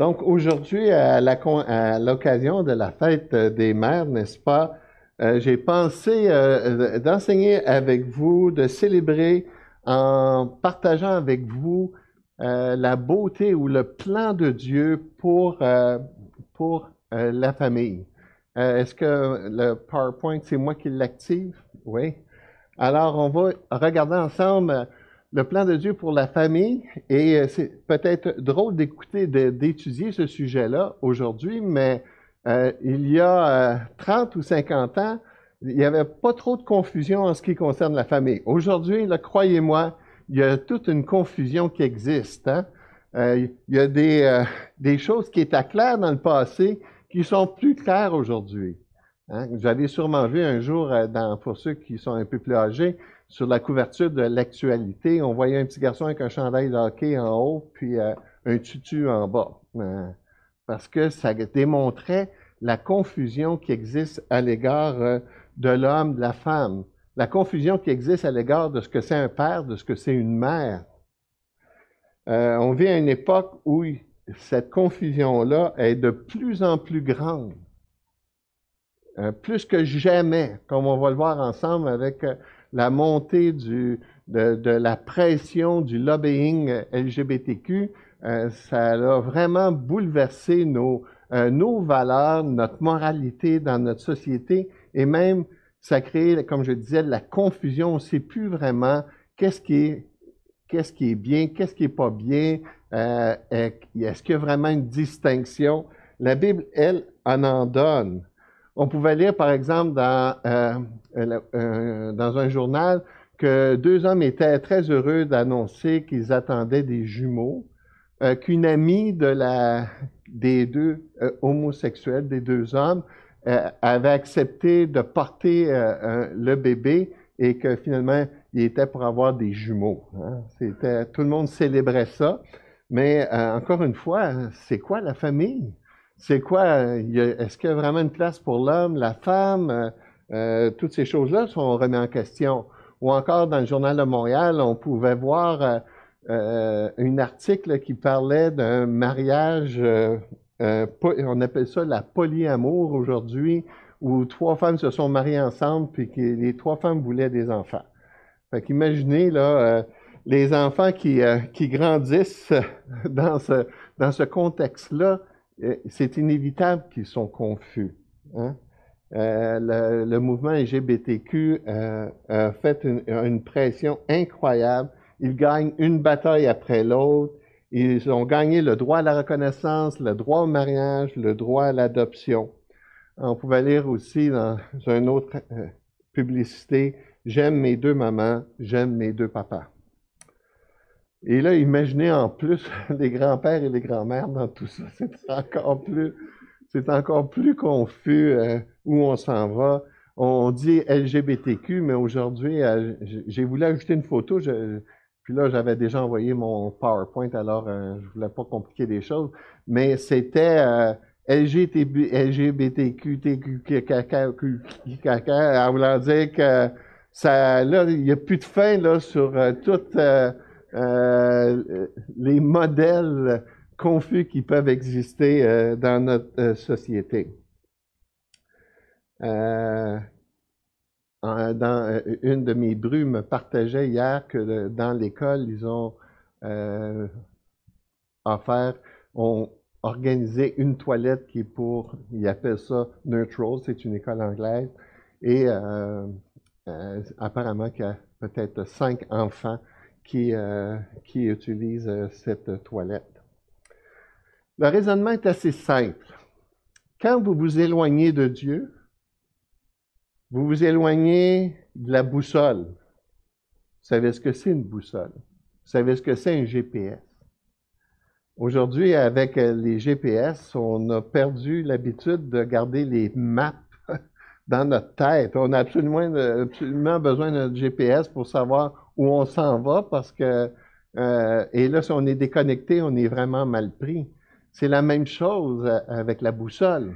Donc aujourd'hui, à l'occasion de la fête des mères, n'est-ce pas, euh, j'ai pensé euh, d'enseigner avec vous, de célébrer en partageant avec vous euh, la beauté ou le plan de Dieu pour, pour la famille. Est-ce que le PowerPoint, c'est moi qui l'active? Oui. Alors, on va regarder ensemble le plan de Dieu pour la famille. Et euh, c'est peut-être drôle d'écouter, d'étudier ce sujet-là aujourd'hui, mais euh, il y a 30 euh, ou 50 ans, il n'y avait pas trop de confusion en ce qui concerne la famille. Aujourd'hui, croyez-moi, il y a toute une confusion qui existe. Hein. il y a des, choses qui étaient claires dans le passé qui sont plus claires aujourd'hui. Hein. Vous avez sûrement vu un jour, dans, pour ceux qui sont un peu plus âgés, sur la couverture de l'actualité, on voyait un petit garçon avec un chandail de hockey en haut, puis euh, un tutu en bas. Euh, parce que ça démontrait la confusion qui existe à l'égard euh, de l'homme, de la femme. La confusion qui existe à l'égard de ce que c'est un père, de ce que c'est une mère. on vit à une époque où cette confusion-là est de plus en plus grande. plus que jamais, comme on va le voir ensemble avec la montée de, la pression du lobbying LGBTQ, euh, ça a vraiment bouleversé nos, euh, nos valeurs, notre moralité dans notre société et même ça a créé, comme je disais, la confusion. On ne sait plus vraiment qu'est-ce qui est, bien, qu'est-ce qui est pas bien. Euh, est-ce qu'il y a vraiment une distinction? La Bible, elle, en en donne. On pouvait lire, par exemple, dans, euh, euh, dans un journal que deux hommes étaient très heureux d'annoncer qu'ils attendaient des jumeaux, euh, qu'une amie des deux homosexuels, des deux hommes, avait accepté de porter le bébé et que finalement, il était pour avoir des jumeaux. Hein. Tout le monde célébrait ça. Mais encore une fois, c'est quoi la famille? C'est quoi? Est-ce qu'il y a vraiment une place pour l'homme, la femme? Euh, euh, toutes ces choses-là sont remises en question. Ou encore, dans le Journal de Montréal, on pouvait voir euh, un article qui parlait d'un mariage, on appelle ça la polyamour aujourd'hui, où trois femmes se sont mariées ensemble, puis que les trois femmes voulaient des enfants. Fait qu'imaginez, là, les enfants qui, qui grandissent dans ce, dans ce contexte-là, euh, c'est inévitable qu'ils sont confus. Hein. Euh, le, mouvement LGBTQ euh, a fait une, pression incroyable. Ils gagnent une bataille après l'autre. Ils ont gagné le droit à la reconnaissance, le droit au mariage, le droit à l'adoption. On pouvait lire aussi dans une autre publicité, J'aime mes deux mamans, j'aime mes deux papas. Et là, imaginez en plus les grands-pères et les grands-mères dans tout ça. C'est encore plus, c'est encore plus confus euh, où on s'en va. On dit LGBTQ, mais aujourd'hui, euh, j'ai voulu ajouter une photo. puis là, j'avais déjà envoyé mon PowerPoint, alors euh, je voulais pas compliquer les choses. Mais c'était LGBTQ, à vouloir dire que ça, là, il n'y a plus de fin là sur toute euh, les modèles confus qui peuvent exister euh, dans notre euh, société. une de mes brumes me partageait hier que dans l'école, ils ont offert, ont organisé une toilette qui est pour, ils appellent ça neutral, c'est une école anglaise, et apparemment qu'il y a peut-être cinq enfants qui, euh, qui utilisent euh, cette toilette. Le raisonnement est assez simple. Quand vous vous éloignez de Dieu, vous vous éloignez de la boussole. Vous savez ce que c'est une boussole? Vous savez ce que c'est un GPS. Aujourd'hui, avec euh, les GPS, on a perdu l'habitude de garder les maps dans notre tête. On a absolument, absolument besoin d'un GPS pour savoir où on s'en va parce que, euh, et là, si on est déconnecté, on est vraiment mal pris. C'est la même chose avec la boussole.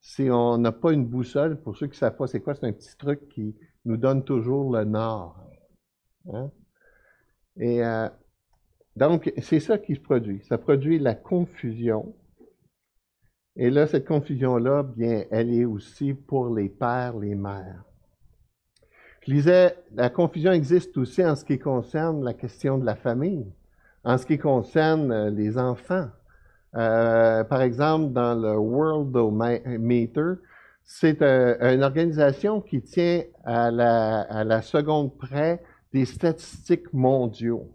Si on n'a pas une boussole, pour ceux qui ne savent pas c'est quoi, c'est un petit truc qui nous donne toujours le nord. Hein? Et euh, donc, c'est ça qui se produit. Ça produit la confusion Et là, cette confusion-là, bien, elle est aussi pour les pères, les mères. Je disais, la confusion existe aussi en ce qui concerne la question de la famille, en ce qui concerne euh, les enfants. Euh, par exemple, dans le Worldometer, c'est euh, une organisation qui tient à la, à la seconde près des statistiques mondiaux.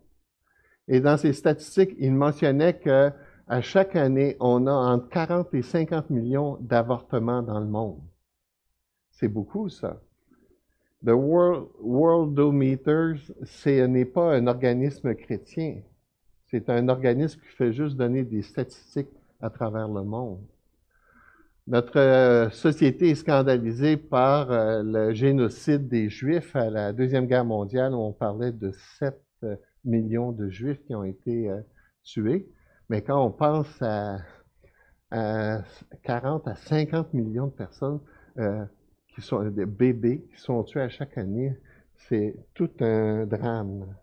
Et dans ces statistiques, il mentionnait que à chaque année, on a entre 40 et 50 millions d'avortements dans le monde. C'est beaucoup, ça. Le World, Worldometers, ce n'est pas un organisme chrétien. C'est un organisme qui fait juste donner des statistiques à travers le monde. Notre euh, société est scandalisée par euh, le génocide des Juifs à la Deuxième Guerre mondiale, où on parlait de 7 euh, millions de Juifs qui ont été tués. Mais quand on pense à, 40 à 50 millions de personnes qui sont des bébés qui sont tués à chaque année, c'est tout un drame.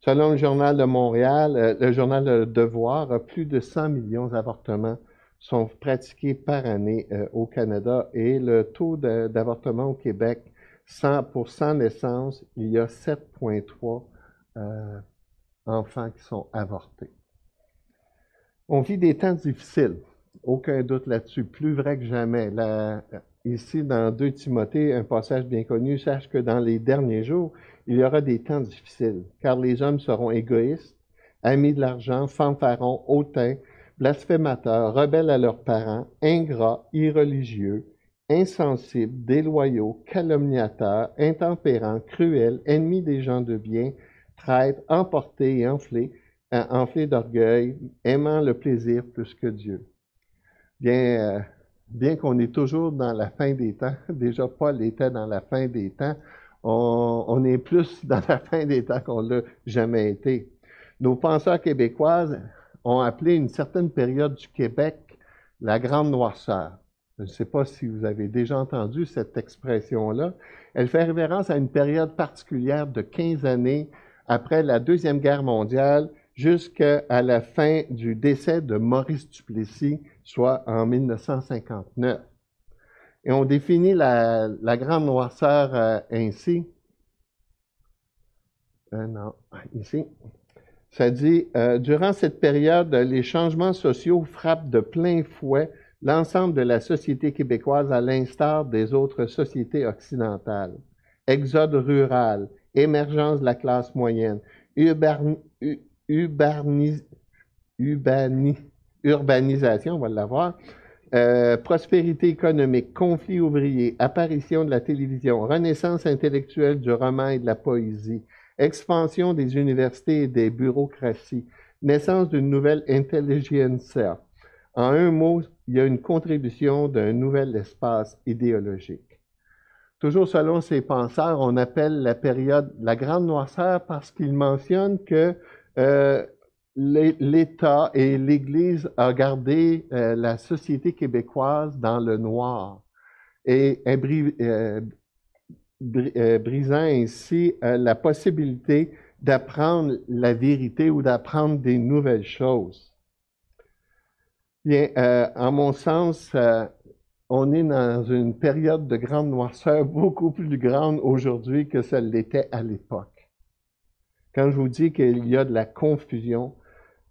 Selon le Journal de Montréal, le Journal Le Devoir, plus de 100 millions d'avortements sont pratiqués par année euh, au Canada et le taux d'avortement au Québec, 100, pour 100 naissances, il y a 7,3 euh, enfants qui sont avortés. On vit des temps difficiles, aucun doute là-dessus, plus vrai que jamais. Ici, dans 2 Timothée, un passage bien connu, sache que dans les derniers jours, il y aura des temps difficiles, car les hommes seront égoïstes, amis de l'argent, fanfarons, hautains, blasphémateurs, rebelles à leurs parents, ingrats, irreligieux, insensibles, déloyaux, calomniateurs, intempérants, cruels, ennemis des gens de bien, traîtres, emportés et enflés, euh, enflés d'orgueil, aimant le plaisir plus que Dieu. Bien, euh, bien qu'on est toujours dans la fin des temps, déjà Paul était dans la fin des temps, on, est plus dans la fin des temps qu'on l'a jamais été. Nos penseurs québécoises ont appelé une certaine période du Québec la Grande Noirceur. Je ne sais pas si vous avez déjà entendu cette expression-là. Elle fait référence à une période particulière de 15 années après la Deuxième Guerre mondiale jusqu'à la fin du décès de Maurice Duplessis, soit en 1959. Et on définit la, grande noirceur euh, ainsi. Euh, non, ici. Ça dit, euh, durant cette période, les changements sociaux frappent de plein fouet l'ensemble de la société québécoise à l'instar des autres sociétés occidentales. Exode rural, émergence de la classe moyenne, urbanisation, on va l'avoir, euh, prospérité économique, conflit ouvrier, apparition de la télévision, renaissance intellectuelle du roman et de la poésie, expansion des universités et des bureaucraties, naissance d'une nouvelle intelligentsia. En un mot, il y a une contribution d'un nouvel espace idéologique. Toujours selon ces penseurs, on appelle la période la grande noirceur parce qu'ils mentionnent que euh, l'État et l'Église ont gardé euh, la société québécoise dans le noir et euh, brisant ainsi la possibilité d'apprendre la vérité ou d'apprendre des nouvelles choses. Bien, en mon sens, on est dans une période de grande noirceur beaucoup plus grande aujourd'hui que celle l'était à l'époque. Quand je vous dis qu'il y a de la confusion,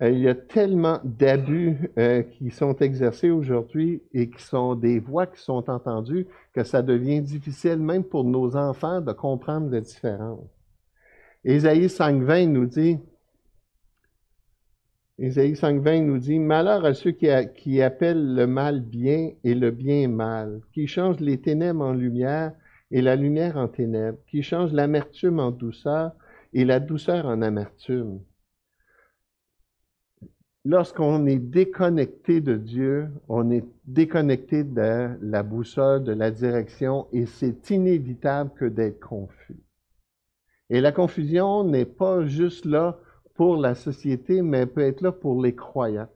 euh, il y a tellement d'abus euh, qui sont exercés aujourd'hui et qui sont des voix qui sont entendues que ça devient difficile même pour nos enfants de comprendre la différence. Ésaïe 5.20 nous dit, Ésaïe 5.20 nous dit, Malheur à ceux qui, qui, appellent le mal bien et le bien mal, qui changent les ténèbres en lumière et la lumière en ténèbres, qui changent l'amertume en douceur et la douceur en amertume lorsqu'on est déconnecté de Dieu, on est déconnecté de la boussole, de la direction, et c'est inévitable que d'être confus. Et la confusion n'est pas juste là pour la société, mais peut être là pour les croyants.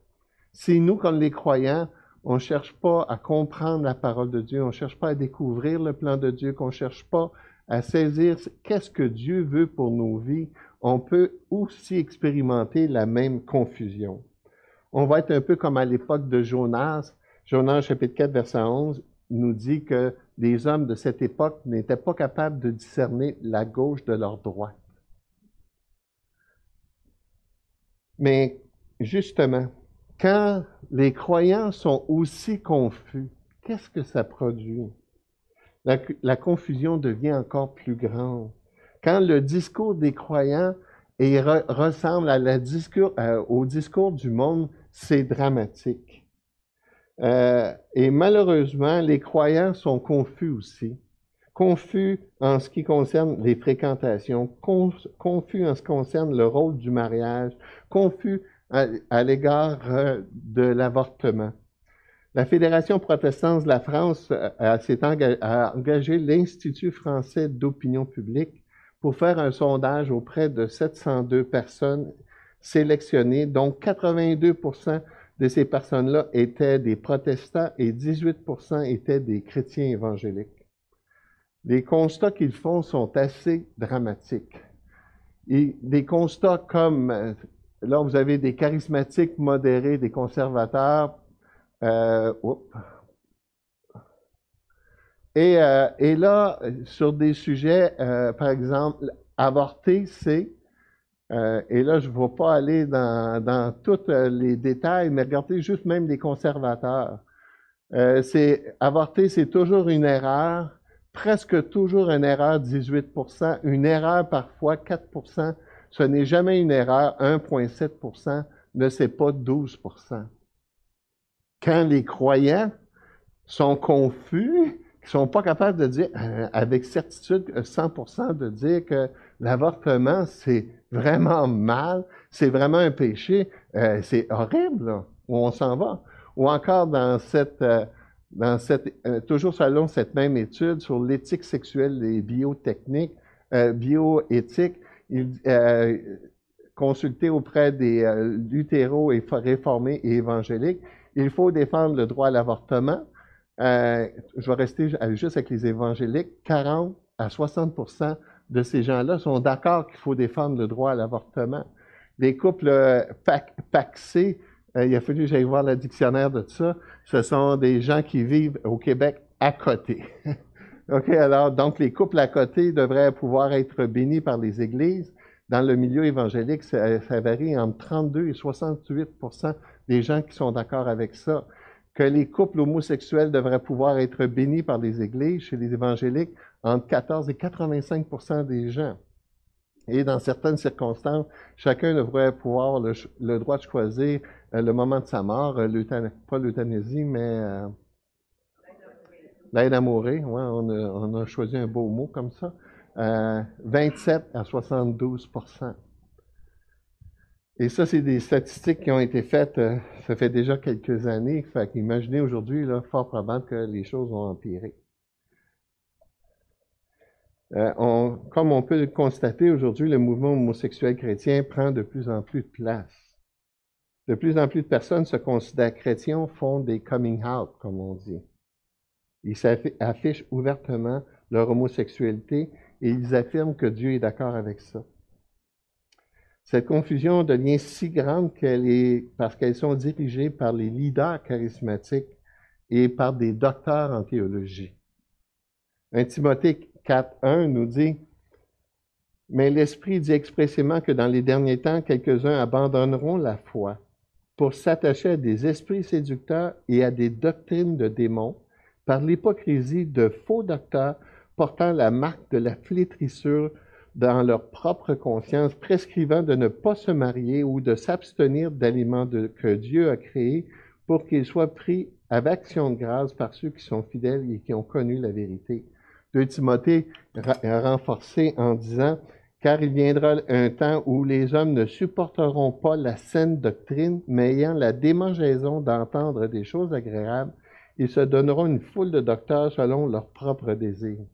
Si nous, comme les croyants, on ne cherche pas à comprendre la parole de Dieu, on ne cherche pas à découvrir le plan de Dieu, qu'on ne cherche pas à saisir qu'est-ce que Dieu veut pour nos vies, on peut aussi expérimenter la même confusion on va être un peu comme à l'époque de Jonas. Jonas chapitre 4, verset 11 nous dit que les hommes de cette époque n'étaient pas capables de discerner la gauche de leur droite. Mais justement, quand les croyants sont aussi confus, qu'est-ce que ça produit? La, confusion devient encore plus grande. Quand le discours des croyants ressemble euh, au discours du monde, c'est dramatique. Euh, et malheureusement, les croyants sont confus aussi. Confus en ce qui concerne les fréquentations, confus en ce qui concerne le rôle du mariage, confus à, l'égard euh, de l'avortement. La Fédération protestante de la France a, a engagé l'Institut français d'opinion publique pour faire un sondage auprès de 702 personnes sélectionnées, dont 82% de ces personnes-là étaient des protestants et 18% étaient des chrétiens évangéliques. Les constats qu'ils font sont assez dramatiques. Des constats comme, euh, là, vous avez des charismatiques modérés, des conservateurs, euh, et, euh, et, là, sur des sujets, par exemple, avorter, c'est euh, et là, je ne vais pas aller dans, tous euh, les détails, mais regardez juste même les conservateurs. Euh, c'est avorter, c'est toujours une erreur, presque toujours une erreur 18% une erreur parfois 4% Ce n'est jamais une erreur 1,7% ne c'est pas 12 Quand les croyants sont confus, ils sont pas capables de dire avec certitude 100 de dire que l'avortement, c'est vraiment mal, c'est vraiment un péché, euh, c'est horrible, où on s'en va. Ou encore dans cette, euh, dans cette euh, toujours selon cette même étude sur l'éthique sexuelle et biotechnique, bioéthique, il consulté auprès des lutéros et réformés et évangéliques, il faut défendre le droit à l'avortement. je vais rester juste avec les évangéliques, 40 à 60% de ces gens-là sont d'accord qu'il faut défendre le droit à l'avortement. Les couples euh, paxés, euh, il a fallu que j'aille voir le dictionnaire de ça, ce sont des gens qui vivent au Québec à côté. OK, alors, donc les couples à côté devraient pouvoir être bénis par les églises. Dans le milieu évangélique, ça varie entre 32 et 68 des gens qui sont d'accord avec ça. Que les couples homosexuels devraient pouvoir être bénis par les églises chez les évangéliques, entre 14 et 85% des gens. Et dans certaines circonstances, chacun devrait pouvoir le, droit de choisir euh, le moment de sa mort, euh, pas l'euthanasie, mais euh, l'aide à mourir. On, a, choisi un beau mot comme ça. 27 à 72 Et ça, c'est des statistiques qui ont été faites, ça fait déjà quelques années. Fait qu'imaginez aujourd'hui, là, fort probable que les choses vont empirer. Euh, comme on peut le constater aujourd'hui, le mouvement homosexuel chrétien prend de plus en plus de place. De plus en plus de personnes se considèrent chrétiens, font des coming out, comme on dit. Ils affichent ouvertement leur homosexualité et ils affirment que Dieu est d'accord avec ça. Cette confusion devient si grande qu'elle est parce qu'elles sont dirigées par les leaders charismatiques et par des docteurs en théologie. Un Timothée 4.1 nous dit, Mais l'Esprit dit expressément que dans les derniers temps, quelques-uns abandonneront la foi pour s'attacher à des esprits séducteurs et à des doctrines de démons par l'hypocrisie de faux docteurs portant la marque de la flétrissure dans leur propre conscience, prescrivant de ne pas se marier ou de s'abstenir d'aliments que Dieu a créés pour qu'ils soient pris avec action de grâce par ceux qui sont fidèles et qui ont connu la vérité. 2 Timothée renforcé en disant, car il viendra un temps où les hommes ne supporteront pas la saine doctrine, mais ayant la démangeaison d'entendre des choses agréables, ils se donneront une foule de docteurs selon leurs propres désirs.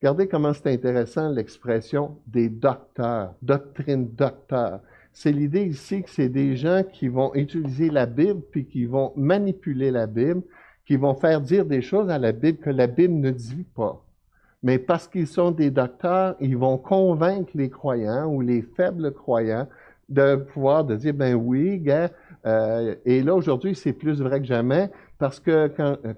Regardez comment c'est intéressant l'expression des docteurs, doctrine docteur. C'est l'idée ici que c'est des gens qui vont utiliser la Bible puis qui vont manipuler la Bible, qui vont faire dire des choses à la Bible que la Bible ne dit pas mais parce qu'ils sont des docteurs, ils vont convaincre les croyants ou les faibles croyants de pouvoir de dire, ben oui, gars, Euh, et là, aujourd'hui, c'est plus vrai que jamais parce que,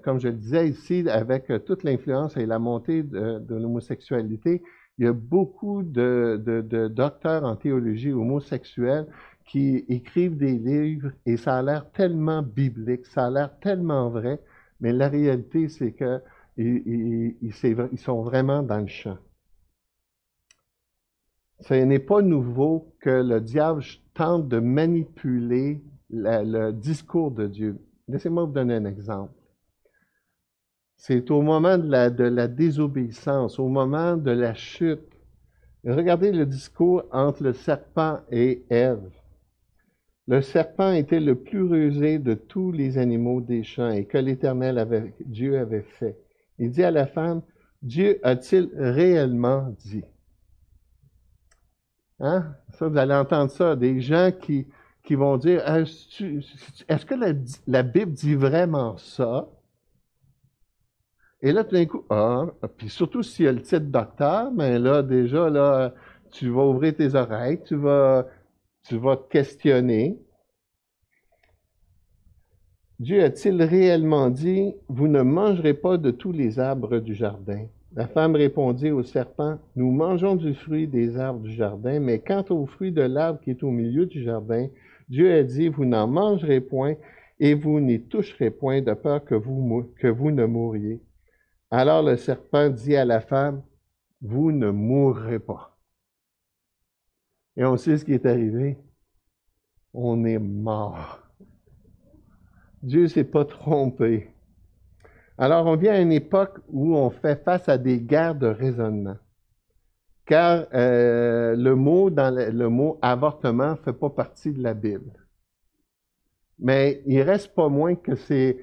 comme je le disais ici, avec toute l'influence et la montée de, l'homosexualité, il y a beaucoup de, docteurs en théologie homosexuels qui écrivent des livres et ça a l'air tellement biblique, ça a l'air tellement vrai, mais la réalité, c'est que ils, sont vraiment dans le champ. Ce n'est pas nouveau que le diable tente de manipuler le discours de Dieu. Laissez-moi vous donner un exemple. C'est au moment de la, désobéissance, au moment de la chute. Regardez le discours entre le serpent et Ève. Le serpent était le plus rusé de tous les animaux des champs et que l'Éternel Dieu avait fait. Il dit à la femme, Dieu a-t-il réellement dit? Hein? Ça, vous allez entendre ça, des gens qui, qui vont dire, est-ce que la, Bible dit vraiment ça? Et là, tout d'un coup, ah, puis surtout s'il y a le titre docteur, mais ben là, déjà, là, tu vas ouvrir tes oreilles, tu vas, tu vas te questionner. Dieu a-t-il réellement dit, vous ne mangerez pas de tous les arbres du jardin? La femme répondit au serpent, nous mangeons du fruit des arbres du jardin, mais quant au fruit de l'arbre qui est au milieu du jardin, Dieu a dit, vous n'en mangerez point et vous n'y toucherez point de peur que vous, ne mouriez. Alors le serpent dit à la femme, vous ne mourrez pas. Et on sait ce qui est arrivé. On est mort. Dieu s'est pas trompé. Alors, on vient à une époque où on fait face à des guerres de raisonnement. Car euh, le mot avortement ne fait pas partie de la Bible. Mais il reste pas moins que c'est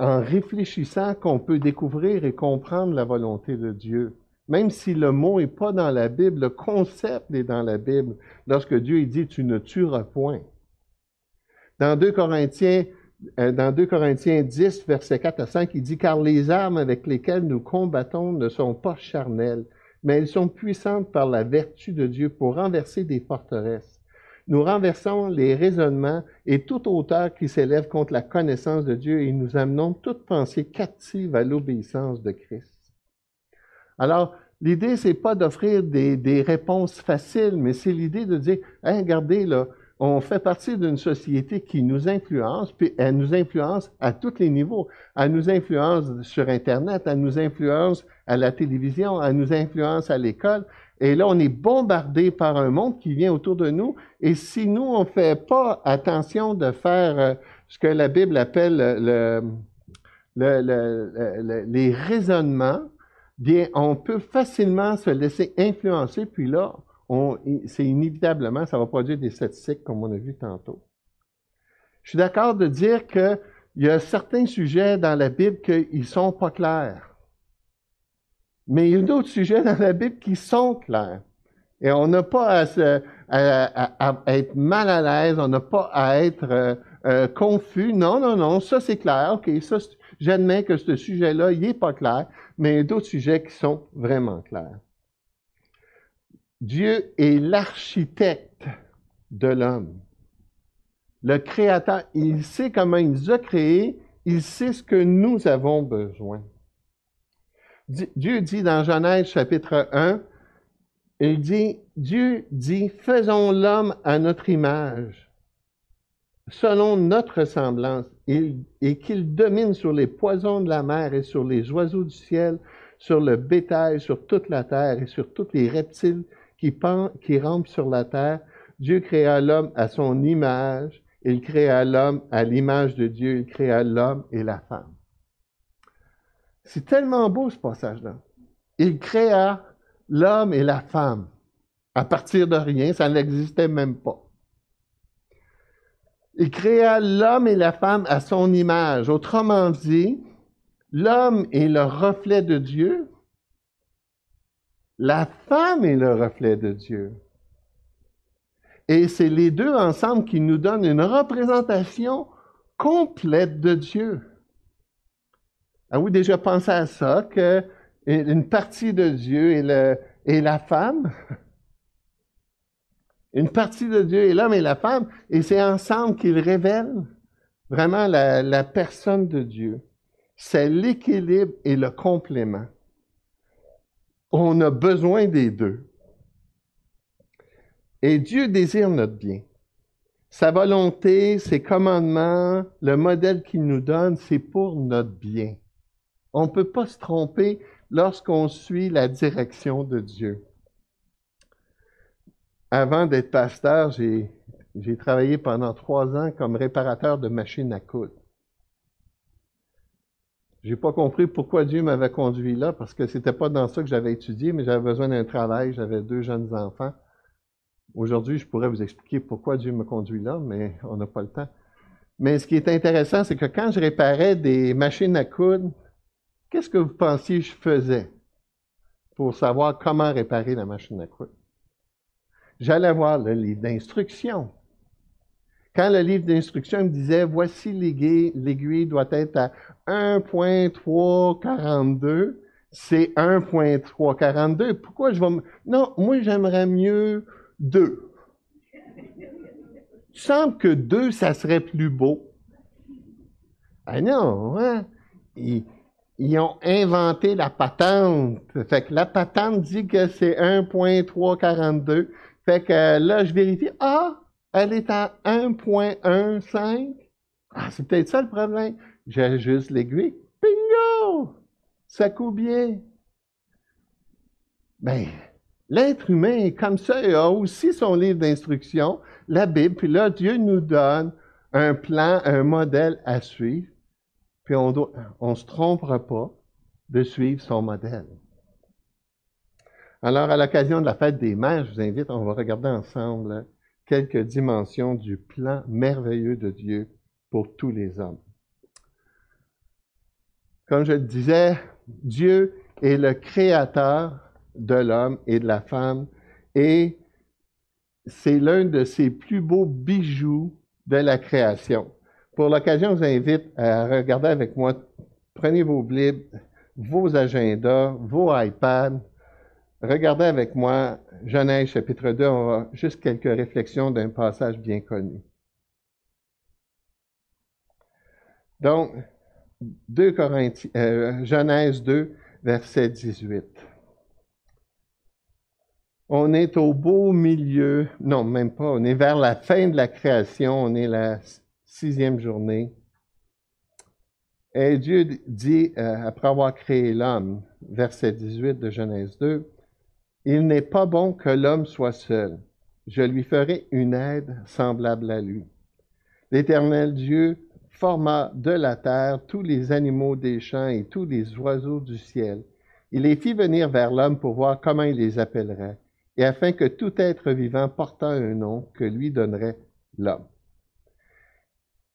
en réfléchissant qu'on peut découvrir et comprendre la volonté de Dieu. Même si le mot n'est pas dans la Bible, le concept est dans la Bible. Lorsque Dieu dit tu ne tueras point. Dans 2 Corinthiens euh, dans 2 Corinthiens 10, versets 4 à 5, il dit, car les armes avec lesquelles nous combattons ne sont pas charnelles, mais elles sont puissantes par la vertu de Dieu pour renverser des forteresses. Nous renversons les raisonnements et toute hauteur qui s'élève contre la connaissance de Dieu et nous amenons toute pensée captive à l'obéissance de Christ. Alors, l'idée, c'est pas d'offrir des, des, réponses faciles, mais c'est l'idée de dire, hey, regardez, là, on fait partie d'une société qui nous influence, puis elle nous influence à tous les niveaux. Elle nous influence sur Internet, elle nous influence à la télévision, elle nous influence à l'école. Et là, on est bombardé par un monde qui vient autour de nous. Et si nous, on ne fait pas attention de faire euh, ce que la Bible appelle le, les raisonnements, bien, on peut facilement se laisser influencer, puis là, c'est inévitablement, ça va produire des statistiques comme on a vu tantôt. Je suis d'accord de dire qu'il y a certains sujets dans la Bible qui ne sont pas clairs. Mais il y a d'autres sujets dans la Bible qui sont clairs. Et on n'a pas à, être mal à l'aise, on n'a pas à être euh, euh, confus. Non, non, non, ça c'est clair. OK, ça, j'admets que ce sujet-là, il n'est pas clair, mais il y a d'autres sujets qui sont vraiment clairs. Dieu est l'architecte de l'homme. Le Créateur, il sait comment il nous a créés, il sait ce que nous avons besoin. Dieu dit dans Genèse chapitre 1, il dit, Dieu dit, faisons l'homme à notre image, selon notre ressemblance, et qu'il domine sur les poisons de la mer et sur les oiseaux du ciel, sur le bétail, sur toute la terre et sur tous les reptiles qui, rampe sur la terre. Dieu créa l'homme à son image. Il créa l'homme à l'image de Dieu. Il créa l'homme et la femme. C'est tellement beau ce passage-là. Il créa l'homme et la femme à partir de rien, ça n'existait même pas. Il créa l'homme et la femme à son image. Autrement dit, l'homme est le reflet de Dieu, la femme est le reflet de Dieu. Et c'est les deux ensemble qui nous donnent une représentation complète de Dieu. Avez-vous déjà pensé à ça, qu'une partie de Dieu est, la femme? Une partie de Dieu est l'homme et la femme, et c'est ensemble qu'ils révèlent vraiment la personne de Dieu. C'est l'équilibre et le complément. On a besoin des deux. Et Dieu désire notre bien. Sa volonté, ses commandements, le modèle qu'il nous donne, c'est pour notre bien. On ne peut pas se tromper lorsqu'on suit la direction de Dieu. Avant d'être pasteur, j'ai, travaillé pendant trois ans comme réparateur de machines à coudre. J'ai pas compris pourquoi Dieu m'avait conduit là, parce que c'était pas dans ça que j'avais étudié, mais j'avais besoin d'un travail, j'avais deux jeunes enfants. Aujourd'hui, je pourrais vous expliquer pourquoi Dieu me conduit là, mais on n'a pas le temps. Mais ce qui est intéressant, c'est que quand je réparais des machines à coudre, qu'est-ce que vous pensiez que je faisais pour savoir comment réparer la machine à coudre? J'allais voir le livre. Quand le livre d'instruction me disait, voici l'aiguille doit être à 1.342, c'est 1.342. Pourquoi je vais me... Non, moi j'aimerais mieux deux. Il semble que deux, ça serait plus beau. Ah non, hein? Ils, ont inventé la patente. Fait que la patente dit que c'est 1.342. Fait que là, je vérifie. Ah, elle est à 1.15. Ah, c'est peut-être ça le problème. J'ajuste l'aiguille. Bingo! Ça coupe bien. Ben, L'être humain est comme ça, il a aussi son livre d'instruction, la Bible, puis là, Dieu nous donne un plan, un modèle à suivre, puis on ne se trompera pas de suivre son modèle. Alors, à l'occasion de la fête des mères, je vous invite, on va regarder ensemble quelques dimensions du plan merveilleux de Dieu pour tous les hommes. Comme je le disais, Dieu est le créateur de l'homme et de la femme. Et c'est l'un de ses plus beaux bijoux de la création. Pour l'occasion, je vous invite à regarder avec moi, prenez vos Bibles, vos agendas, vos iPads, regardez avec moi Genèse chapitre 2, on va juste quelques réflexions d'un passage bien connu. Donc, 2 Corinthiens, euh, Genèse 2, verset 18. On est au beau milieu, non, même pas, on est vers la fin de la création, on est la sixième journée. Et Dieu dit, euh, après avoir créé l'homme, verset 18 de Genèse 2, Il n'est pas bon que l'homme soit seul. Je lui ferai une aide semblable à lui. L'Éternel Dieu forma de la terre tous les animaux des champs et tous les oiseaux du ciel. Il les fit venir vers l'homme pour voir comment il les appellerait et afin que tout être vivant portant un nom que lui donnerait l'homme.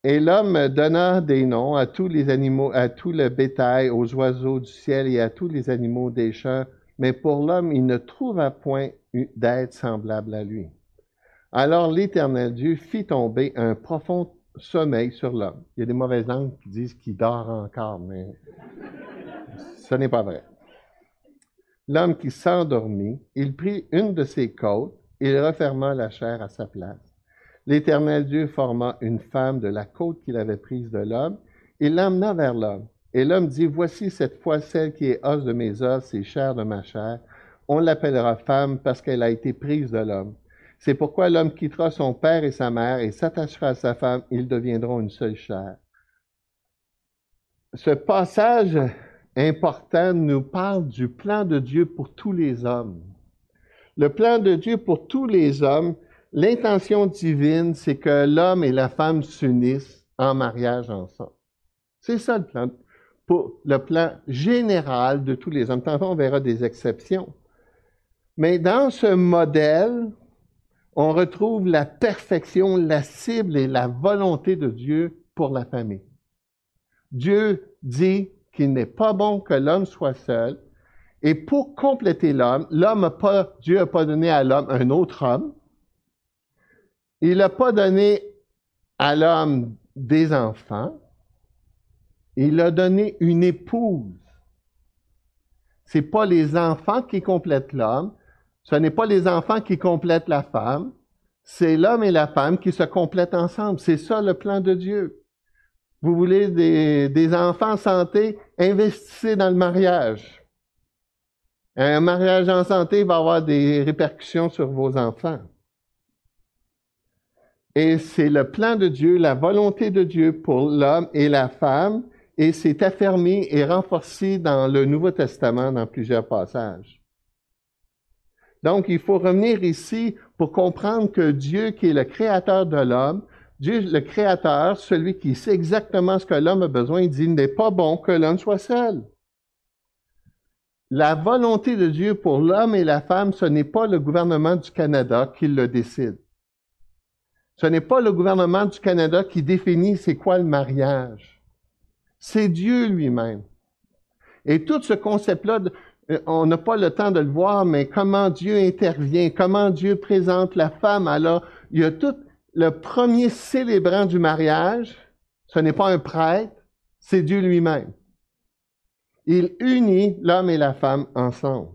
Et l'homme donna des noms à tous les animaux, à tout le bétail, aux oiseaux du ciel et à tous les animaux des champs, mais pour l'homme, il ne trouva point d'être semblable à lui. Alors l'Éternel Dieu fit tomber un profond sommeil sur l'homme. Il y a des mauvaises langues qui disent qu'il dort encore, mais ce n'est pas vrai l'homme qui s'endormit, il prit une de ses côtes, il referma la chair à sa place. L'Éternel Dieu forma une femme de la côte qu'il avait prise de l'homme, et l'emmena vers l'homme. Et l'homme dit, Voici cette fois celle qui est os de mes os et chair de ma chair. On l'appellera femme parce qu'elle a été prise de l'homme. C'est pourquoi l'homme quittera son père et sa mère et s'attachera à sa femme, ils deviendront une seule chair. Ce passage important nous parle du plan de Dieu pour tous les hommes. Le plan de Dieu pour tous les hommes, l'intention divine, c'est que l'homme et la femme s'unissent en mariage ensemble. C'est ça le plan, pour le plan général de tous les hommes. Tantôt, on verra des exceptions. Mais dans ce modèle, on retrouve la perfection, la cible et la volonté de Dieu pour la famille. Dieu dit, qu'il n'est pas bon que l'homme soit seul. Et pour compléter l'homme, l'homme Dieu n'a pas donné à l'homme un autre homme. Il n'a pas donné à l'homme des enfants. Il a donné une épouse. C'est pas les enfants qui complètent l'homme. Ce n'est pas les enfants qui complètent la femme. c'est l'homme et la femme qui se complètent ensemble. C'est ça le plan de Dieu. Vous voulez des, enfants santé, investissez dans le mariage. Un mariage en santé va avoir des répercussions sur vos enfants. Et c'est le plan de Dieu, la volonté de Dieu pour l'homme et la femme, et c'est affermi et renforcé dans le Nouveau Testament dans plusieurs passages. Donc, il faut revenir ici pour comprendre que Dieu, qui est le créateur de l'homme, Dieu, le créateur, celui qui sait exactement ce que l'homme a besoin, il dit, il n'est pas bon que l'homme soit seul. La volonté de Dieu pour l'homme et la femme, ce n'est pas le gouvernement du Canada qui le décide. Ce n'est pas le gouvernement du Canada qui définit c'est quoi le mariage. C'est Dieu lui-même. Et tout ce concept-là, euh, on n'a pas le temps de le voir, mais comment Dieu intervient, comment Dieu présente la femme. Alors, il y a tout le premier célébrant du mariage, ce n'est pas un prêtre, c'est Dieu lui-même. Il unit l'homme et la femme ensemble.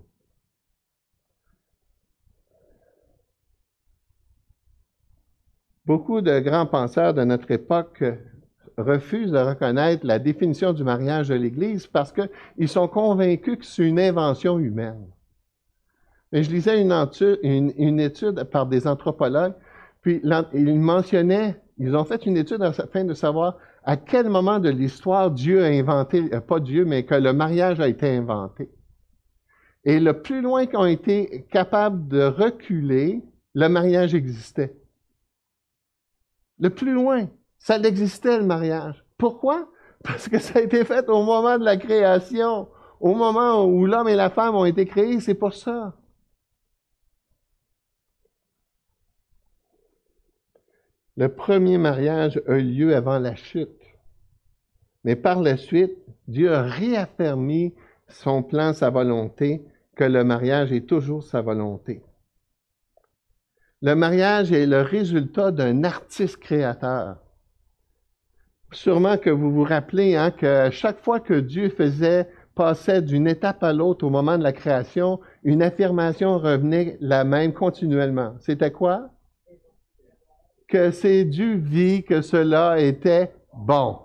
Beaucoup de grands penseurs de notre époque refusent de reconnaître la définition du mariage de l'Église parce qu'ils sont convaincus que c'est une invention humaine. Mais je lisais une, étude, par des anthropologues, puis ils mentionnaient, ils ont fait une étude afin de savoir à quel moment de l'histoire Dieu a inventé, euh, pas Dieu, mais que le mariage a été inventé. Et le plus loin qu'ils ont été capables de reculer, le mariage existait. Le plus loin, ça existait le mariage. Pourquoi? Parce que ça a été fait au moment de la création, au moment où l'homme et la femme ont été créés, c'est pour ça. Le premier mariage a eu lieu avant la chute. Mais par la suite, Dieu a réaffirmé son plan, sa volonté, que le mariage est toujours sa volonté. Le mariage est le résultat d'un artiste créateur. Sûrement que vous vous rappelez hein, que chaque fois que Dieu faisait passer d'une étape à l'autre au moment de la création, une affirmation revenait la même continuellement. C'était quoi? Que c'est du vie que cela était bon.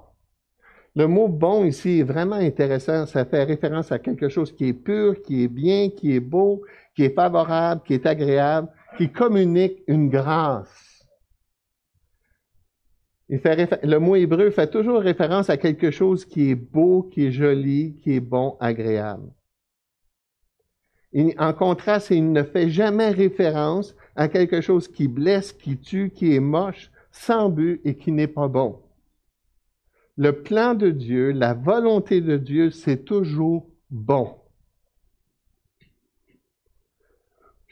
Le mot bon ici est vraiment intéressant. Ça fait référence à quelque chose qui est pur, qui est bien, qui est beau, qui est favorable, qui est agréable qui communique une grâce. Le mot hébreu fait toujours référence à quelque chose qui est beau, qui est joli, qui est bon, agréable. en contraste, il ne fait jamais référence à quelque chose qui blesse, qui tue, qui est moche, sans but et qui n'est pas bon. Le plan de Dieu, la volonté de Dieu, c'est toujours bon.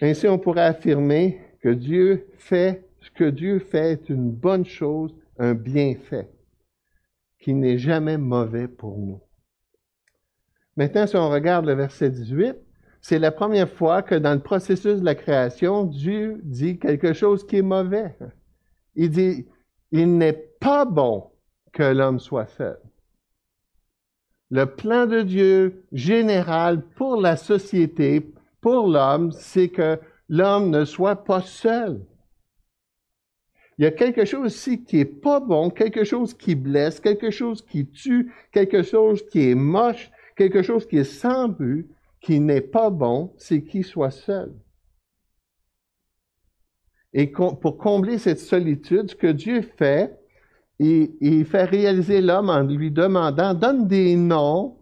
Ainsi, on pourrait affirmer que Dieu fait, ce que Dieu fait est une bonne chose, un bienfait, qui n'est jamais mauvais pour nous. Maintenant, si on regarde le verset 18, c'est la première fois que dans le processus de la création, Dieu dit quelque chose qui est mauvais. Il dit, il n'est pas bon que l'homme soit seul. Le plan de Dieu général pour la société, pour l'homme, c'est que l'homme ne soit pas seul. Il y a quelque chose ici qui est pas bon, quelque chose qui blesse, quelque chose qui tue, quelque chose qui est moche, quelque chose qui est sans but, qui n'est pas bon, c'est qu'il soit seul. Et pour combler cette solitude, ce que Dieu fait, il, fait réaliser l'homme en lui demandant, donne des noms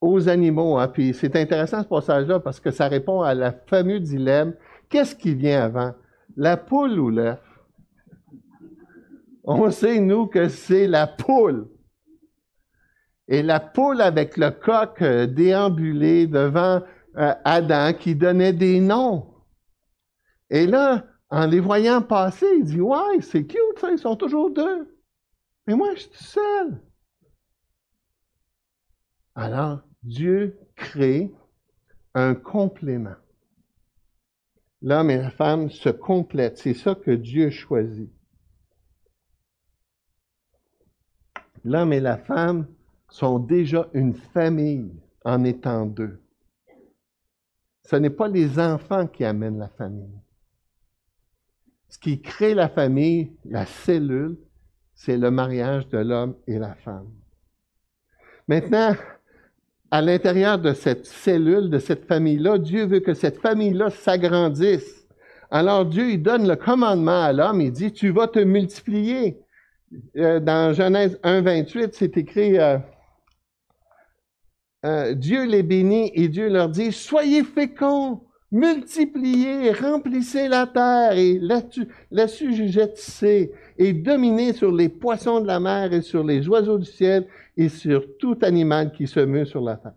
aux animaux. Hein. Puis c'est intéressant ce passage-là parce que ça répond à la fameux dilemme. Qu'est-ce qui vient avant? La poule ou l'œuf? On sait, nous, que c'est la poule. Et la poule avec le coq euh, déambulé devant euh, Adam qui donnait des noms. Et là, en les voyant passer, il dit, ouais, c'est cute, ça, ils sont toujours deux. Mais moi, je suis seul. Alors, Dieu crée un complément. L'homme et la femme se complètent. C'est ça que Dieu choisit. L'homme et la femme sont déjà une famille en étant deux. Ce n'est pas les enfants qui amènent la famille. ce qui crée la famille, la cellule, c'est le mariage de l'homme et la femme. Maintenant, à l'intérieur de cette cellule, de cette famille-là, Dieu veut que cette famille-là s'agrandisse. Alors Dieu, il donne le commandement à l'homme, il dit, tu vas te multiplier. Euh, dans Genèse 1, 28, c'est écrit, euh, euh, Dieu les bénit et Dieu leur dit, soyez féconds, multipliez, remplissez la terre et l'assujettissez et dominez sur les poissons de la mer et sur les oiseaux du ciel et sur tout animal qui se meut sur la terre.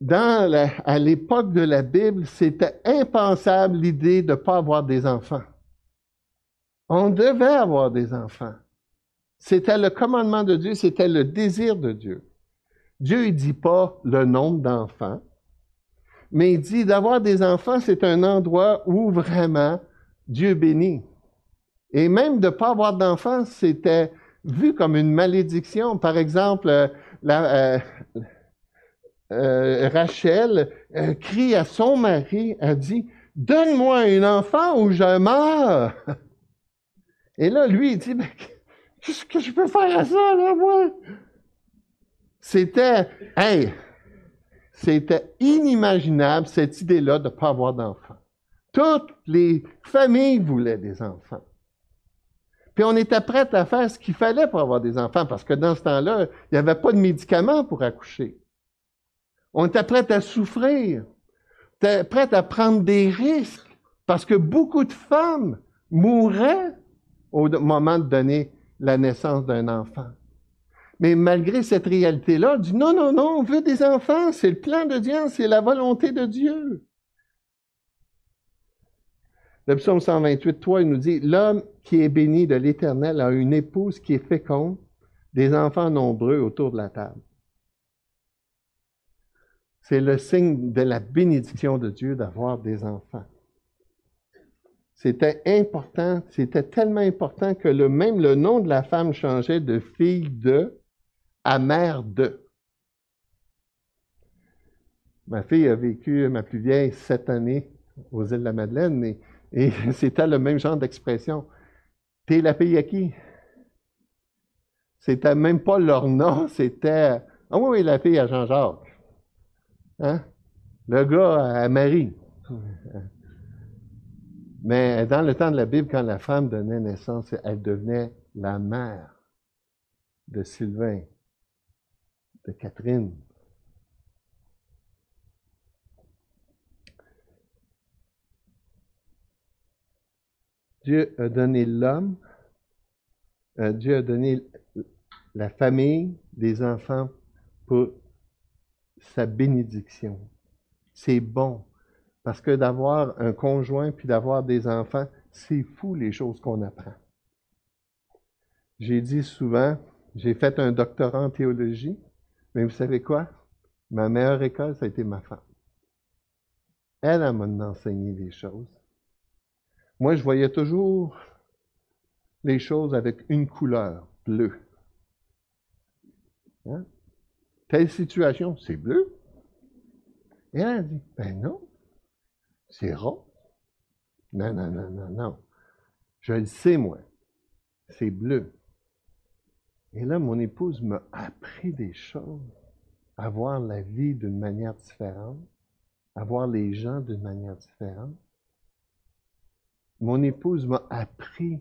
Dans à l'époque de la Bible, c'était impensable l'idée de ne pas avoir des enfants. On devait avoir des enfants. C'était le commandement de Dieu, c'était le désir de Dieu. Dieu ne dit pas le nombre d'enfants, mais il dit d'avoir des enfants, c'est un endroit où vraiment Dieu bénit. Et même de ne pas avoir d'enfants, c'était vu comme une malédiction. Par exemple, euh, euh, euh, Rachel crie à son mari, elle dit, Donne-moi un enfant ou je meurs. Et là, lui, il dit, qu'est-ce que je peux faire à ça, là, moi? C'était, hey, c'était inimaginable, cette idée-là de ne pas avoir d'enfants. Toutes les familles voulaient des enfants. Puis on était prêt à faire ce qu'il fallait pour avoir des enfants, parce que dans ce temps-là, il n'y avait pas de médicaments pour accoucher. On était prêt à souffrir, prêt à prendre des risques, parce que beaucoup de femmes mouraient au moment de donner la naissance d'un enfant. Mais malgré cette réalité-là, on dit non, non, non, on veut des enfants, c'est le plan de Dieu, c'est la volonté de Dieu. Le psaume 128, 3, il nous dit L'homme qui est béni de l'Éternel a une épouse qui est féconde, des enfants nombreux autour de la table. C'est le signe de la bénédiction de Dieu d'avoir des enfants. C'était important, c'était tellement important que le, même le nom de la femme changeait de fille de à mère de. Ma fille a vécu, ma plus vieille, sept années aux îles de la Madeleine et, c'était le même genre d'expression. T'es la fille à qui? C'était même pas leur nom, c'était Ah oui, oui, la fille à Jean-Jacques. Hein? Le gars à Marie. Mais dans le temps de la Bible, quand la femme donnait naissance, elle devenait la mère de Sylvain, de Catherine. Dieu a donné l'homme, euh, Dieu a donné la famille, des enfants pour sa bénédiction. C'est bon. Parce que d'avoir un conjoint puis d'avoir des enfants, c'est fou les choses qu'on apprend. J'ai dit souvent, j'ai fait un doctorat en théologie, mais vous savez quoi? Ma meilleure école, ça a été ma femme. Elle, a m'a enseigné des choses. Moi, je voyais toujours les choses avec une couleur, bleu. Hein? Telle situation, c'est bleu. Et elle a dit, ben non, c'est rose. Non, non, non, non, non. Je le sais, moi. C'est bleu. Et là, mon épouse m'a appris des choses, à voir la vie d'une manière différente, à voir les gens d'une manière différente. Mon épouse m'a appris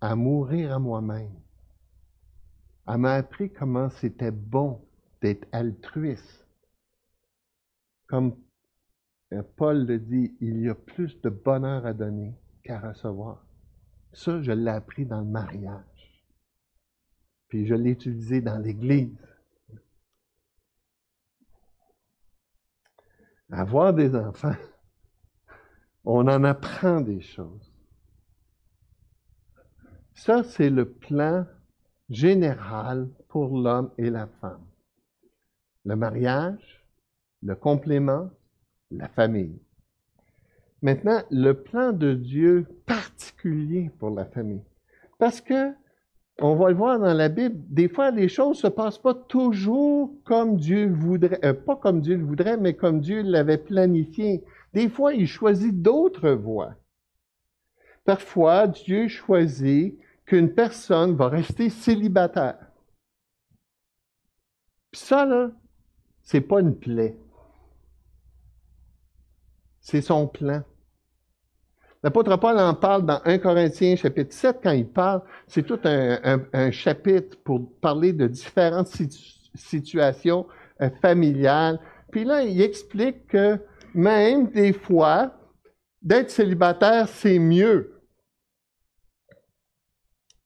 à mourir à moi-même. Elle m'a appris comment c'était bon d'être altruiste. Comme Paul le dit, il y a plus de bonheur à donner qu'à recevoir. Ça, je l'ai appris dans le mariage. Puis je l'ai utilisé dans l'Église. Avoir des enfants, on en apprend des choses. Ça, c'est le plan général pour l'homme et la femme. Le mariage, le complément, la famille. Maintenant, le plan de Dieu particulier pour la famille. Parce que on va le voir dans la Bible, des fois, les choses ne se passent pas toujours comme Dieu voudrait, euh, pas comme Dieu le voudrait, mais comme Dieu l'avait planifié. Des fois, il choisit d'autres voies. Parfois, Dieu choisit qu'une personne va rester célibataire. Puis ça, là, c'est pas une plaie. C'est son plan. L'apôtre Paul en parle dans 1 Corinthiens chapitre 7 quand il parle. C'est tout un, chapitre pour parler de différentes situations euh, familiales. Puis là, il explique que même des fois, d'être célibataire, c'est mieux.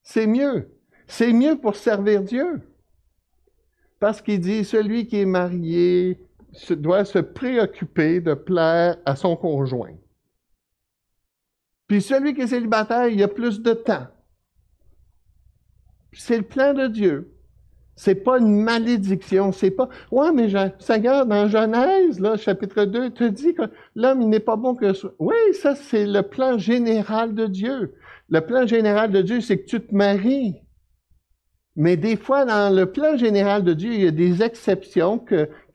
C'est mieux. C'est mieux pour servir Dieu. Parce qu'il dit, celui qui est marié doit se préoccuper de plaire à son conjoint. Puis celui qui est célibataire, il a plus de temps. C'est le plan de Dieu. C'est pas une malédiction, c'est pas Ouais, mais Seigneur, dans Genèse, là, chapitre 2, te dit que l'homme, n'est pas bon que Oui, ça, c'est le plan général de Dieu. Le plan général de Dieu, c'est que tu te maries. Mais des fois, dans le plan général de Dieu, il y a des exceptions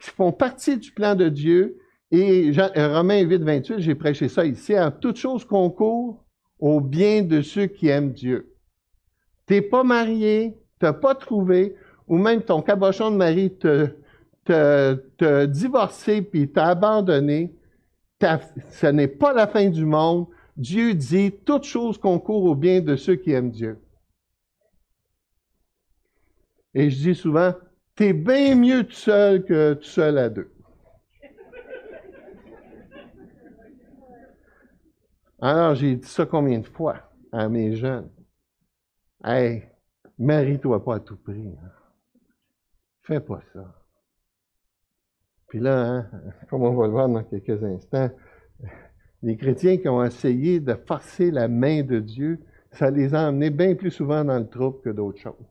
qui font partie du plan de Dieu. Et euh, Romains 8, 28, j'ai prêché ça ici. En toute chose concourt au bien de ceux qui aiment Dieu. T'es pas marié, t'as pas trouvé, ou même ton cabochon de mari te, te, divorcé puis t'a abandonné, ce n'est pas la fin du monde. Dieu dit, toute chose concourt au bien de ceux qui aiment Dieu. Et je dis souvent, t'es bien mieux tout seul que tout seul à deux. Alors, j'ai dit ça combien de fois à mes jeunes? Hey, marie-toi pas à tout prix. Hein. Fais pas ça. Puis là, hein, comme on va le voir dans quelques instants, les chrétiens qui ont essayé de forcer la main de Dieu, ça les a emmenés bien plus souvent dans le trouble que d'autres choses.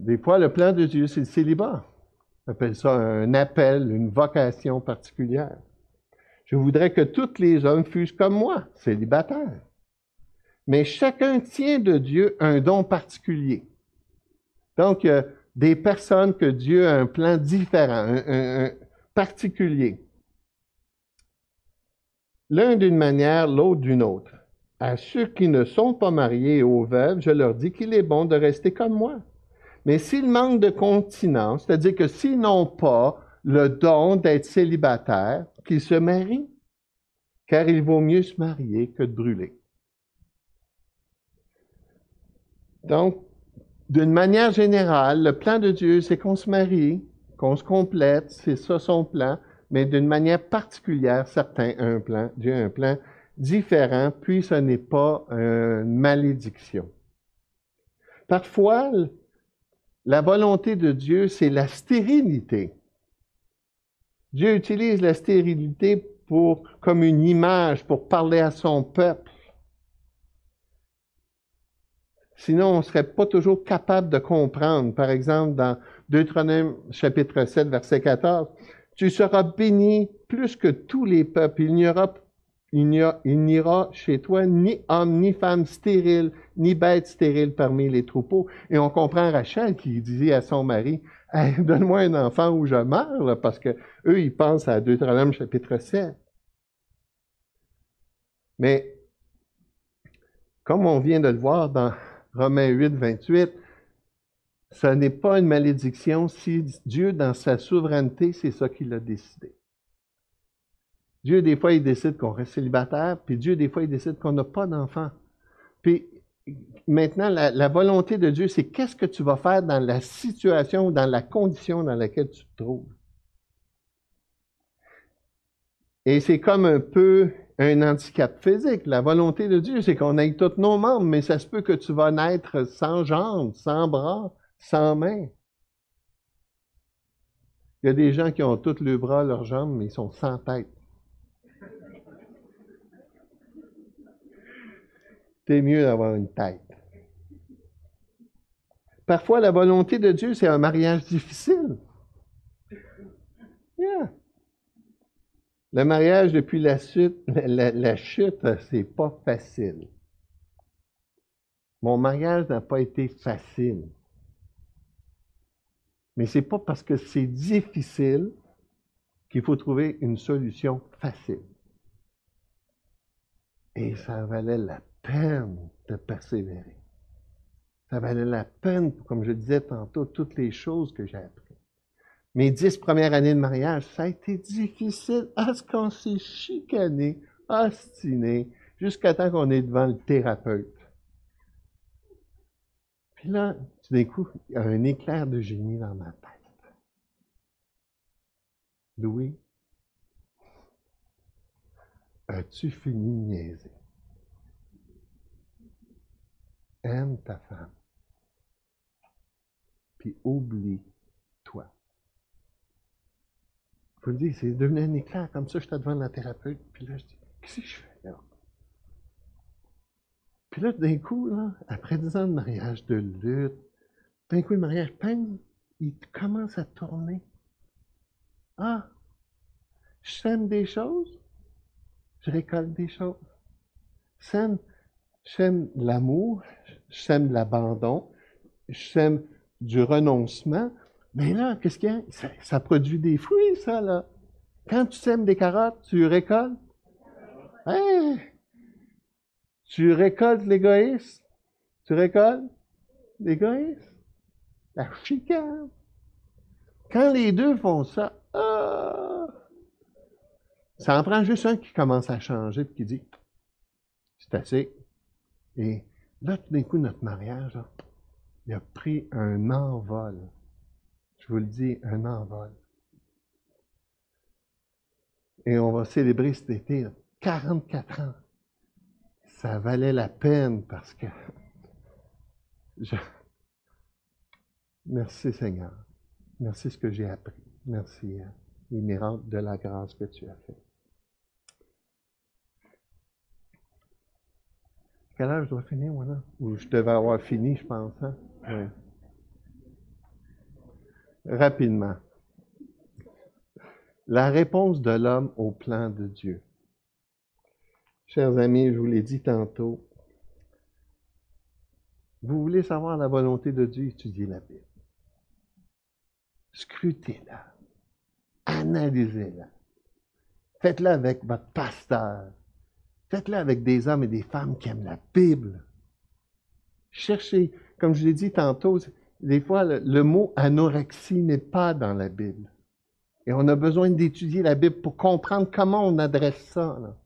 Des fois, le plan de Dieu, c'est le célibat. On appelle ça un appel, une vocation particulière. Je voudrais que tous les hommes fussent comme moi, célibataires. Mais chacun tient de Dieu un don particulier. Donc, des personnes que Dieu a un plan différent, un particulier. L'un d'une manière, l'autre d'une autre. À ceux qui ne sont pas mariés et aux veuves, je leur dis qu'il est bon de rester comme moi. Mais s'ils manquent de continence, c'est-à-dire que s'ils n'ont pas le don d'être célibataire, qu'ils se marient, car il vaut mieux se marier que de brûler. Donc, d'une manière générale, le plan de Dieu, c'est qu'on se marie, qu'on se complète, c'est ça son plan, mais d'une manière particulière, certains ont un plan, Dieu a un plan différent, puis ce n'est pas une malédiction. Parfois, la volonté de Dieu, c'est la stérilité. Dieu utilise la stérilité comme une image pour parler à son peuple. Sinon, on ne serait pas toujours capable de comprendre. Par exemple, dans Deutéronome chapitre 7, verset 14, Tu seras béni plus que tous les peuples. Il n'y aura il n'ira chez toi ni homme, ni femme stérile, ni bête stérile parmi les troupeaux. Et on comprend Rachel qui disait à son mari, donne-moi un enfant ou je meurs, parce que eux, ils pensent à Deutéronome chapitre 7. Mais, comme on vient de le voir dans Romains 8, 28, ce n'est pas une malédiction si Dieu, dans sa souveraineté, c'est ça qu'il a décidé. Dieu, des fois, il décide qu'on reste célibataire, puis Dieu, des fois, il décide qu'on n'a pas d'enfant. Puis maintenant, la, volonté de Dieu, c'est qu'est-ce que tu vas faire dans la situation ou dans la condition dans laquelle tu te trouves. Et c'est comme un peu un handicap physique. La volonté de Dieu, c'est qu'on ait tous nos membres, mais ça se peut que tu vas naître sans jambes, sans bras, sans mains. Il y a des gens qui ont tous leurs bras, leurs jambes, mais ils sont sans tête. C'est mieux d'avoir une tête. Parfois, la volonté de Dieu, c'est un mariage difficile. Le mariage depuis la, chute, la, la chute, c'est pas facile. Mon mariage n'a pas été facile. Mais c'est pas parce que c'est difficile qu'il faut trouver une solution facile. Et ça valait la peine de persévérer. Ça valait la peine, comme je disais tantôt, toutes les choses que j'ai apprises. Mes dix premières années de mariage, ça a été difficile à ce qu'on s'est chicané, ostiné, jusqu'à temps qu'on est devant le thérapeute. Puis là, tout d'un coup, il y a un éclair de génie dans ma tête. Louis, as-tu fini de niaiser? Aime ta femme. Puis oublie-toi. Faut le dire, c'est devenu un éclair comme ça, je devant la thérapeute, puis là, je dis, qu'est-ce que je fais là? Puis là, d'un coup, là, après dix ans de mariage, de lutte, d'un coup, le mariage, il commence à tourner. Ah, je sème des choses, je récolte des choses. Sème, sème l'amour, sème l'abandon, sème du renoncement. Mais là, qu'est-ce qu'il y a? Ça, ça, produit des fruits, ça, là. Quand tu sèmes des carottes, tu récoltes? Hein? Tu récoltes l'égoïsme? Tu récoltes l'égoïsme? La chicane. Quand les deux font ça, ah, ça en prend juste un qui commence à changer et qui dit c'est assez. Et là, tout d'un coup, notre mariage, a pris un envol. Je vous le dis, un envol. Et on va célébrer cet été 44 ans. Ça valait la peine parce que je... Merci Seigneur. Merci ce que j'ai appris. Merci hein, les miracles de la grâce que tu as fait. Quelle heure je dois finir, moi, là? Ou je devais avoir fini, je pense. Hein? Oui. Rapidement. La réponse de l'homme au plan de Dieu. Chers amis, je vous l'ai dit tantôt, vous voulez savoir la volonté de Dieu, étudiez la Bible. Scrutez-la. Analysez-la. Faites-le avec votre pasteur. Faites-le avec des hommes et des femmes qui aiment la Bible. Cherchez, comme je l'ai dit tantôt, des fois, le, mot anorexie n'est pas dans la Bible. Et on a besoin d'étudier la Bible pour comprendre comment on adresse ça.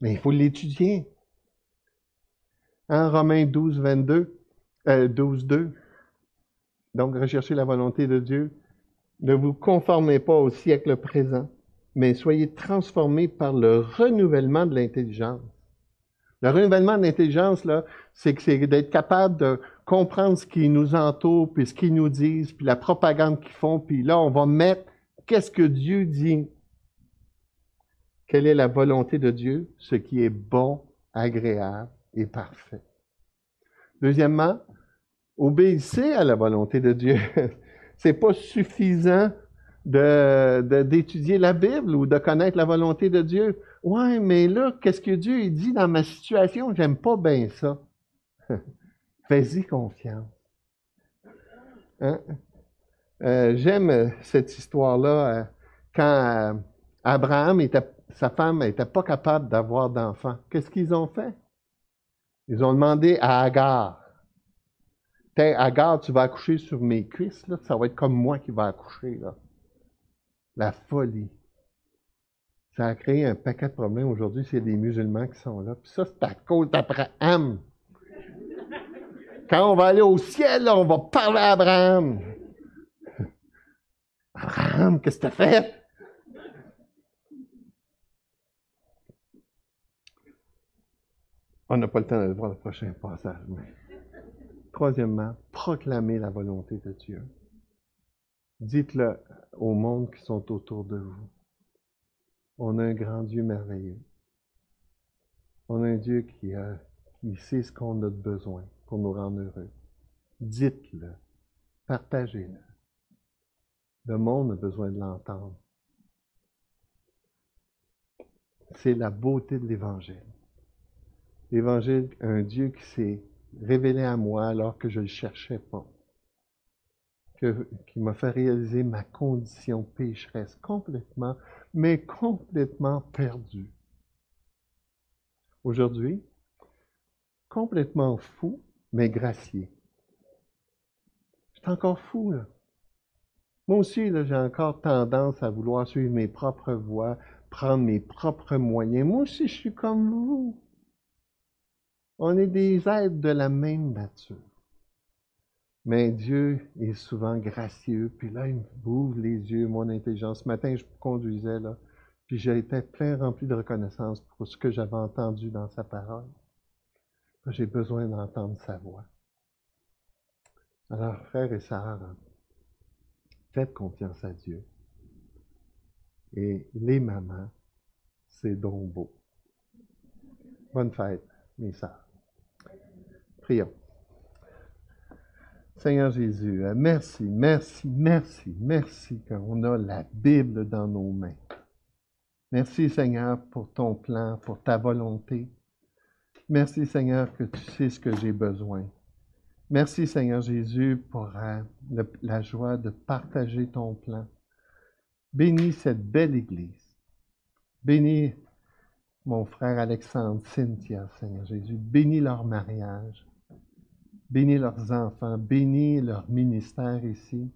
Mais il faut l'étudier. En Romains 12, 22, euh, 12, 2. Donc, recherchez la volonté de Dieu. Ne vous conformez pas au siècle présent, mais soyez transformés par le renouvellement de l'intelligence. Le renouvellement de l'intelligence, là, c'est que c'est d'être capable de comprendre ce qui nous entoure, puis ce qu'ils nous disent, puis la propagande qu'ils font, puis là, on va mettre qu'est-ce que Dieu dit. Quelle est la volonté de Dieu? Ce qui est bon, agréable et parfait. Deuxièmement, obéissez à la volonté de Dieu. C'est pas suffisant d'étudier la Bible ou de connaître la volonté de Dieu. Ouais, mais là, qu'est-ce que Dieu dit dans ma situation? J'aime pas bien ça. Fais-y confiance. Hein? Euh, J'aime cette histoire-là euh, quand euh, Abraham était sa femme n'était pas capable d'avoir d'enfants. Qu'est-ce qu'ils ont fait? Ils ont demandé à Agar. Agar, tu vas accoucher sur mes cuisses, là. ça va être comme moi qui va accoucher. Là. La folie. Ça a créé un paquet de problèmes. Aujourd'hui, c'est des musulmans qui sont là. Puis ça, c'est à cause d'Abraham. Quand on va aller au ciel, on va parler à Abraham. Abraham, qu'est-ce que tu as fait? On n'a pas le temps de voir le prochain passage. Troisièmement, proclamez la volonté de Dieu. Dites-le au monde qui sont autour de vous. On a un grand Dieu merveilleux. On a un Dieu qui, sait ce qu'on a de besoin pour nous rendre heureux. Dites-le. Partagez-le. Le monde a besoin de l'entendre. C'est la beauté de l'Évangile l'Évangile, un Dieu qui s'est révélé à moi alors que je ne le cherchais pas, qui m'a fait réaliser ma condition pécheresse complètement, mais complètement perdue. aujourd'hui, complètement fou, mais gracié. Je suis encore fou, là. Moi aussi, j'ai encore tendance à vouloir suivre mes propres voies, prendre mes propres moyens. Moi aussi, je suis comme vous. On est des êtres de la même nature. Mais Dieu est souvent gracieux. Puis là, il m'ouvre les yeux, mon intelligence. Ce matin, je conduisais, là. Puis été plein rempli de reconnaissance pour ce que j'avais entendu dans sa parole. J'ai besoin d'entendre sa voix. Alors, frères et sœurs, faites confiance à Dieu. Et les mamans, c'est donc beau. Bonne fête, mes sœurs. Prions. Seigneur Jésus, euh, merci, merci, merci, merci qu'on a la Bible dans nos mains. Merci Seigneur pour ton plan, pour ta volonté. Merci Seigneur que tu sais ce que j'ai besoin. Merci Seigneur Jésus pour euh, la joie de partager ton plan. Bénis cette belle Église. Bénis mon frère Alexandre, Cynthia, Seigneur Jésus. Bénis leur mariage. Bénis leurs enfants, bénis leur ministère ici.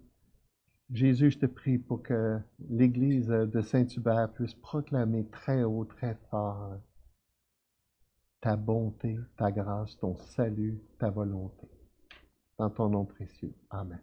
Jésus, je te prie pour que l'Église de Saint-Hubert puisse proclamer très haut, très fort ta bonté, ta grâce, ton salut, ta volonté. Dans ton nom précieux. Amen.